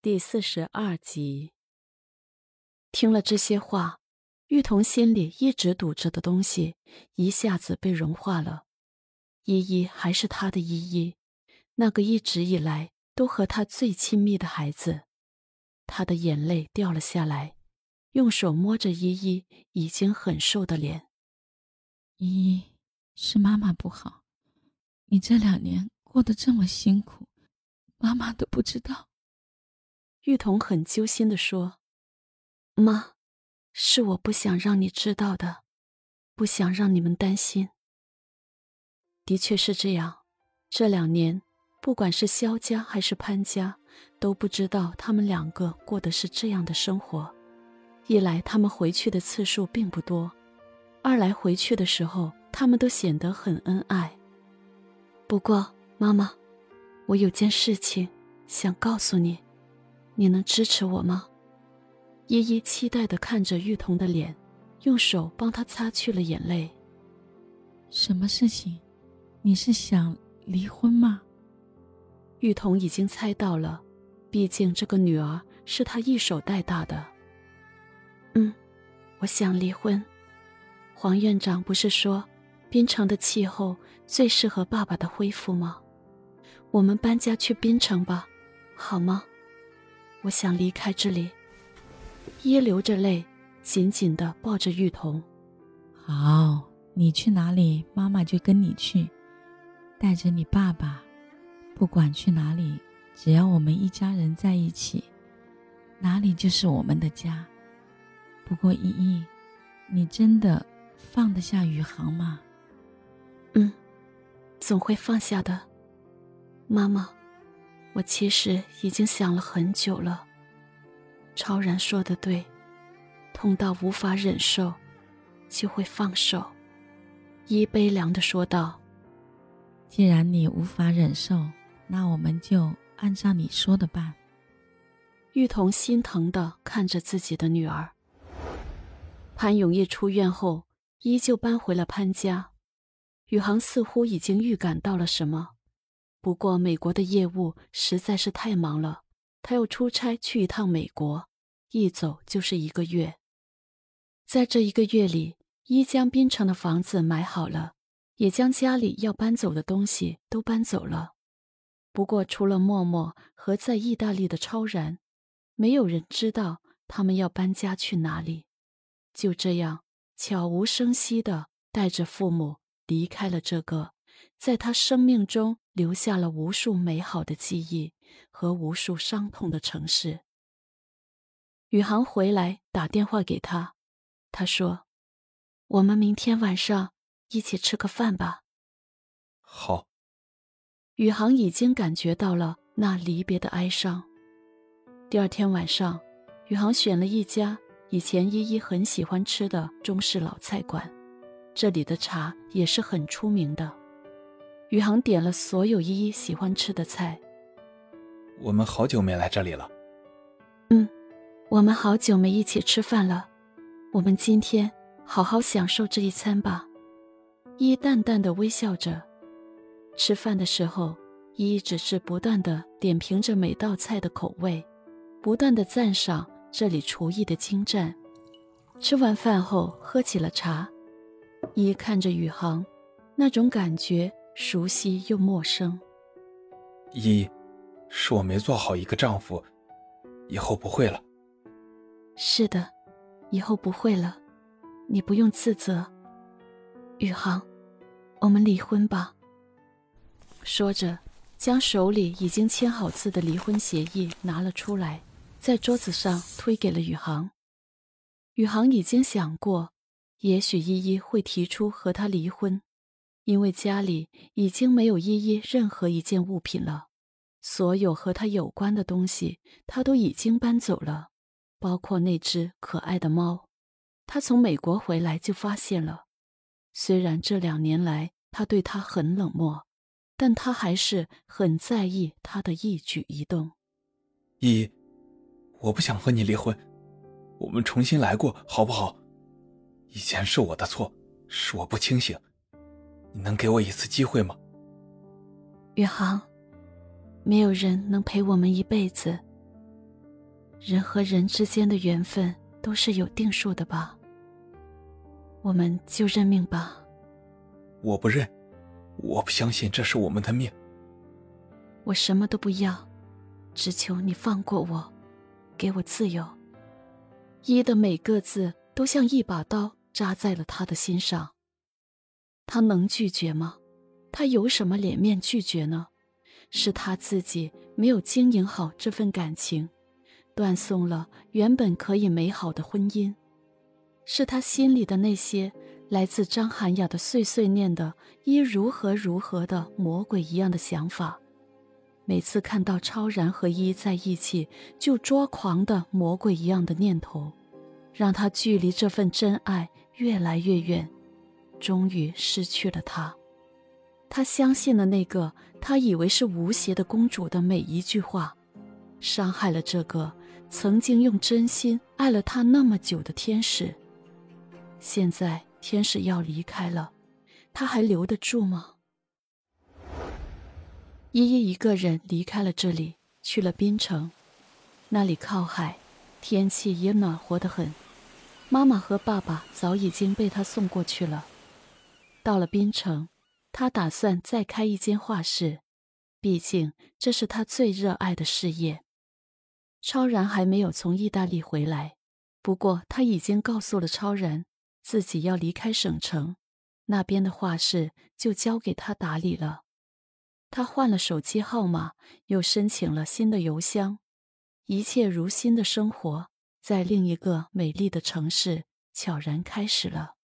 第四十二集。听了这些话，玉彤心里一直堵着的东西一下子被融化了。依依还是他的依依，那个一直以来都和他最亲密的孩子。他的眼泪掉了下来，用手摸着依依已经很瘦的脸。依依，是妈妈不好，你这两年过得这么辛苦，妈妈都不知道。玉彤很揪心的说：“妈，是我不想让你知道的，不想让你们担心。的确是这样，这两年，不管是萧家还是潘家，都不知道他们两个过的是这样的生活。一来他们回去的次数并不多，二来回去的时候他们都显得很恩爱。不过，妈妈，我有件事情想告诉你。”你能支持我吗？依依期待的看着玉彤的脸，用手帮她擦去了眼泪。什么事情？你是想离婚吗？玉彤已经猜到了，毕竟这个女儿是她一手带大的。嗯，我想离婚。黄院长不是说，滨城的气候最适合爸爸的恢复吗？我们搬家去滨城吧，好吗？我想离开这里。耶流着泪，紧紧的抱着玉彤。好，你去哪里，妈妈就跟你去，带着你爸爸，不管去哪里，只要我们一家人在一起，哪里就是我们的家。不过依依，你真的放得下宇航吗？嗯，总会放下的，妈妈。我其实已经想了很久了。超然说的对，痛到无法忍受，就会放手。一悲凉的说道：“既然你无法忍受，那我们就按照你说的办。”玉彤心疼的看着自己的女儿。潘永业出院后，依旧搬回了潘家。宇航似乎已经预感到了什么。不过，美国的业务实在是太忙了，他要出差去一趟美国，一走就是一个月。在这一个月里，一将滨城的房子买好了，也将家里要搬走的东西都搬走了。不过，除了默默和在意大利的超然，没有人知道他们要搬家去哪里。就这样，悄无声息地带着父母离开了这个。在他生命中留下了无数美好的记忆和无数伤痛的城市。宇航回来打电话给他，他说：“我们明天晚上一起吃个饭吧。”好。宇航已经感觉到了那离别的哀伤。第二天晚上，宇航选了一家以前依依很喜欢吃的中式老菜馆，这里的茶也是很出名的。宇航点了所有依依喜欢吃的菜。我们好久没来这里了。嗯，我们好久没一起吃饭了。我们今天好好享受这一餐吧。依依淡淡的微笑着。吃饭的时候，依依只是不断的点评着每道菜的口味，不断的赞赏这里厨艺的精湛。吃完饭后，喝起了茶。依依看着宇航，那种感觉。熟悉又陌生。一，是我没做好一个丈夫，以后不会了。是的，以后不会了，你不用自责。宇航，我们离婚吧。说着，将手里已经签好字的离婚协议拿了出来，在桌子上推给了宇航。宇航已经想过，也许依依会提出和他离婚。因为家里已经没有依依任何一件物品了，所有和他有关的东西他都已经搬走了，包括那只可爱的猫。他从美国回来就发现了，虽然这两年来他对他很冷漠，但他还是很在意他的一举一动。依依，我不想和你离婚，我们重新来过好不好？以前是我的错，是我不清醒。你能给我一次机会吗，宇航？没有人能陪我们一辈子，人和人之间的缘分都是有定数的吧？我们就认命吧。我不认，我不相信这是我们的命。我什么都不要，只求你放过我，给我自由。一的每个字都像一把刀扎在了他的心上。他能拒绝吗？他有什么脸面拒绝呢？是他自己没有经营好这份感情，断送了原本可以美好的婚姻。是他心里的那些来自张涵雅的碎碎念的一如何如何的魔鬼一样的想法。每次看到超然和一在一起就抓狂的魔鬼一样的念头，让他距离这份真爱越来越远，终于失去了他。他相信了那个他以为是无邪的公主的每一句话，伤害了这个曾经用真心爱了他那么久的天使。现在天使要离开了，他还留得住吗？依依一个人离开了这里，去了滨城。那里靠海，天气也暖和得很。妈妈和爸爸早已经被他送过去了。到了滨城，他打算再开一间画室，毕竟这是他最热爱的事业。超然还没有从意大利回来，不过他已经告诉了超然，自己要离开省城，那边的画室就交给他打理了。他换了手机号码，又申请了新的邮箱，一切如新的生活在另一个美丽的城市悄然开始了。